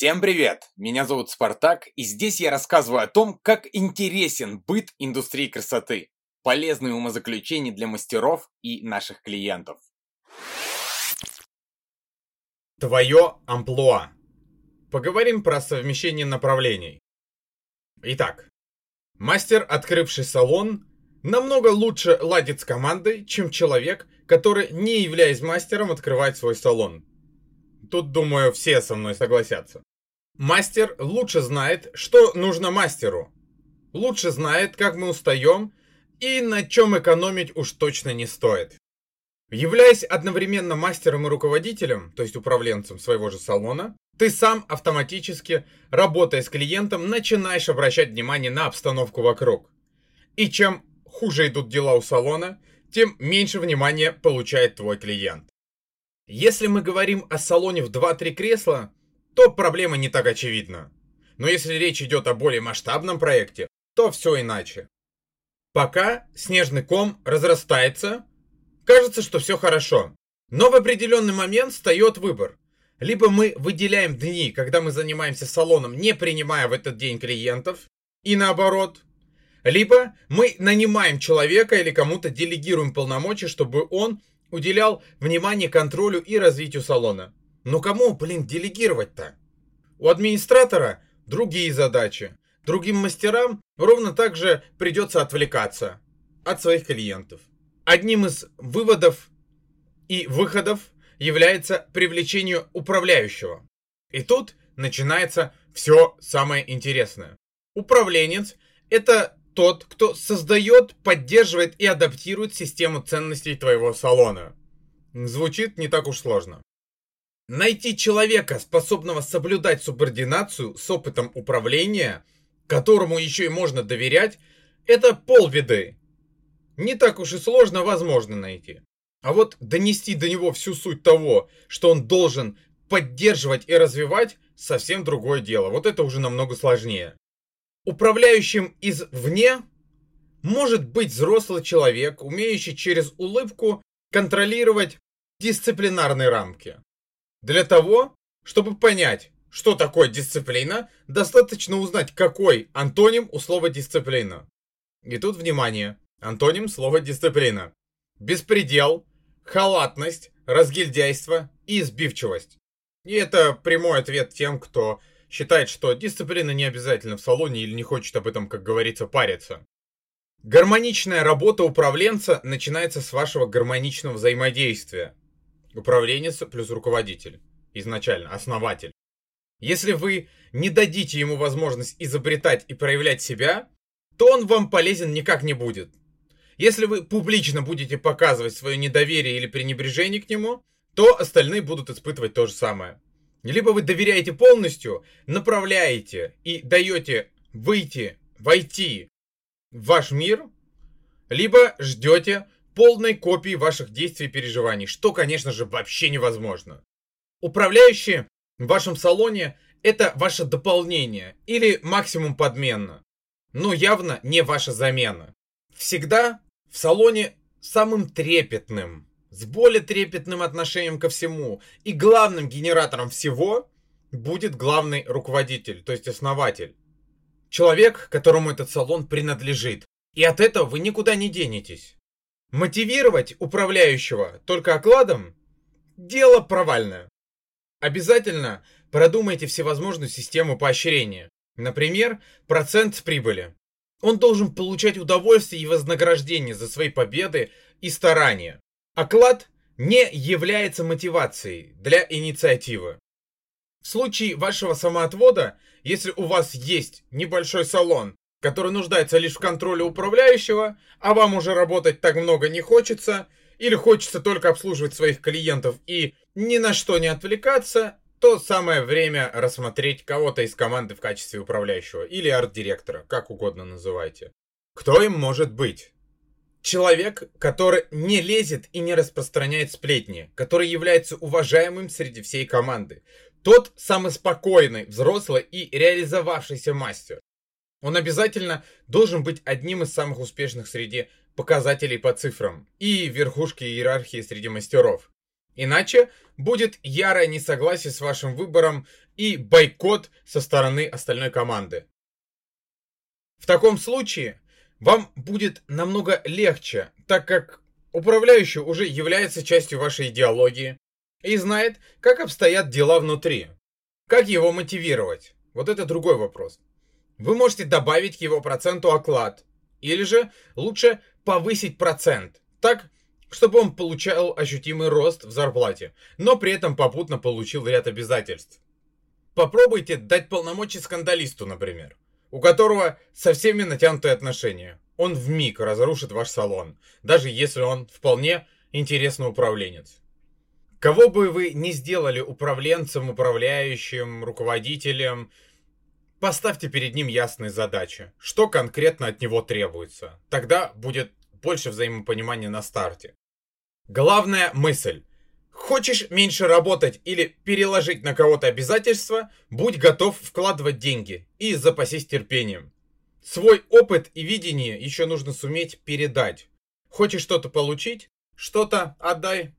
Всем привет! Меня зовут Спартак, и здесь я рассказываю о том, как интересен быт индустрии красоты, полезные умозаключения для мастеров и наших клиентов. Твое амплуа. Поговорим про совмещение направлений. Итак, мастер, открывший салон, намного лучше ладит с командой, чем человек, который, не являясь мастером, открывает свой салон. Тут, думаю, все со мной согласятся. Мастер лучше знает, что нужно мастеру. Лучше знает, как мы устаем и на чем экономить уж точно не стоит. Являясь одновременно мастером и руководителем, то есть управленцем своего же салона, ты сам автоматически, работая с клиентом, начинаешь обращать внимание на обстановку вокруг. И чем хуже идут дела у салона, тем меньше внимания получает твой клиент. Если мы говорим о салоне в 2-3 кресла, то проблема не так очевидна. Но если речь идет о более масштабном проекте, то все иначе. Пока снежный ком разрастается, кажется, что все хорошо. Но в определенный момент встает выбор. Либо мы выделяем дни, когда мы занимаемся салоном, не принимая в этот день клиентов, и наоборот. Либо мы нанимаем человека или кому-то делегируем полномочия, чтобы он уделял внимание контролю и развитию салона. Но кому, блин, делегировать-то? У администратора другие задачи. Другим мастерам ровно так же придется отвлекаться от своих клиентов. Одним из выводов и выходов является привлечение управляющего. И тут начинается все самое интересное. Управленец – это тот, кто создает, поддерживает и адаптирует систему ценностей твоего салона. Звучит не так уж сложно. Найти человека, способного соблюдать субординацию с опытом управления, которому еще и можно доверять, это полбеды. Не так уж и сложно возможно найти. А вот донести до него всю суть того, что он должен поддерживать и развивать, совсем другое дело. Вот это уже намного сложнее. Управляющим извне может быть взрослый человек, умеющий через улыбку контролировать дисциплинарные рамки. Для того, чтобы понять, что такое дисциплина, достаточно узнать, какой антоним у слова дисциплина. И тут внимание, антоним слова дисциплина. Беспредел, халатность, разгильдяйство и избивчивость. И это прямой ответ тем, кто считает, что дисциплина не обязательно в салоне или не хочет об этом, как говорится, париться. Гармоничная работа управленца начинается с вашего гармоничного взаимодействия. Управленец плюс руководитель. Изначально, основатель. Если вы не дадите ему возможность изобретать и проявлять себя, то он вам полезен никак не будет. Если вы публично будете показывать свое недоверие или пренебрежение к нему, то остальные будут испытывать то же самое. Либо вы доверяете полностью, направляете и даете выйти, войти в ваш мир, либо ждете полной копии ваших действий и переживаний, что, конечно же, вообще невозможно. Управляющие в вашем салоне – это ваше дополнение или максимум подмена, но явно не ваша замена. Всегда в салоне самым трепетным, с более трепетным отношением ко всему и главным генератором всего будет главный руководитель, то есть основатель. Человек, которому этот салон принадлежит. И от этого вы никуда не денетесь. Мотивировать управляющего только окладом – дело провальное. Обязательно продумайте всевозможную систему поощрения. Например, процент с прибыли. Он должен получать удовольствие и вознаграждение за свои победы и старания. Оклад не является мотивацией для инициативы. В случае вашего самоотвода, если у вас есть небольшой салон, который нуждается лишь в контроле управляющего, а вам уже работать так много не хочется, или хочется только обслуживать своих клиентов и ни на что не отвлекаться, то самое время рассмотреть кого-то из команды в качестве управляющего или арт-директора, как угодно называйте. Кто им может быть? Человек, который не лезет и не распространяет сплетни, который является уважаемым среди всей команды. Тот самый спокойный, взрослый и реализовавшийся мастер. Он обязательно должен быть одним из самых успешных среди показателей по цифрам и верхушки иерархии среди мастеров. Иначе будет ярое несогласие с вашим выбором и бойкот со стороны остальной команды. В таком случае вам будет намного легче, так как управляющий уже является частью вашей идеологии и знает, как обстоят дела внутри. Как его мотивировать? Вот это другой вопрос. Вы можете добавить к его проценту оклад. Или же лучше повысить процент. Так, чтобы он получал ощутимый рост в зарплате, но при этом попутно получил ряд обязательств. Попробуйте дать полномочия скандалисту, например, у которого со всеми натянутые отношения. Он в миг разрушит ваш салон, даже если он вполне интересный управленец. Кого бы вы ни сделали управленцем, управляющим, руководителем, поставьте перед ним ясные задачи, что конкретно от него требуется. Тогда будет больше взаимопонимания на старте. Главная мысль. Хочешь меньше работать или переложить на кого-то обязательства, будь готов вкладывать деньги и запасись терпением. Свой опыт и видение еще нужно суметь передать. Хочешь что-то получить, что-то отдай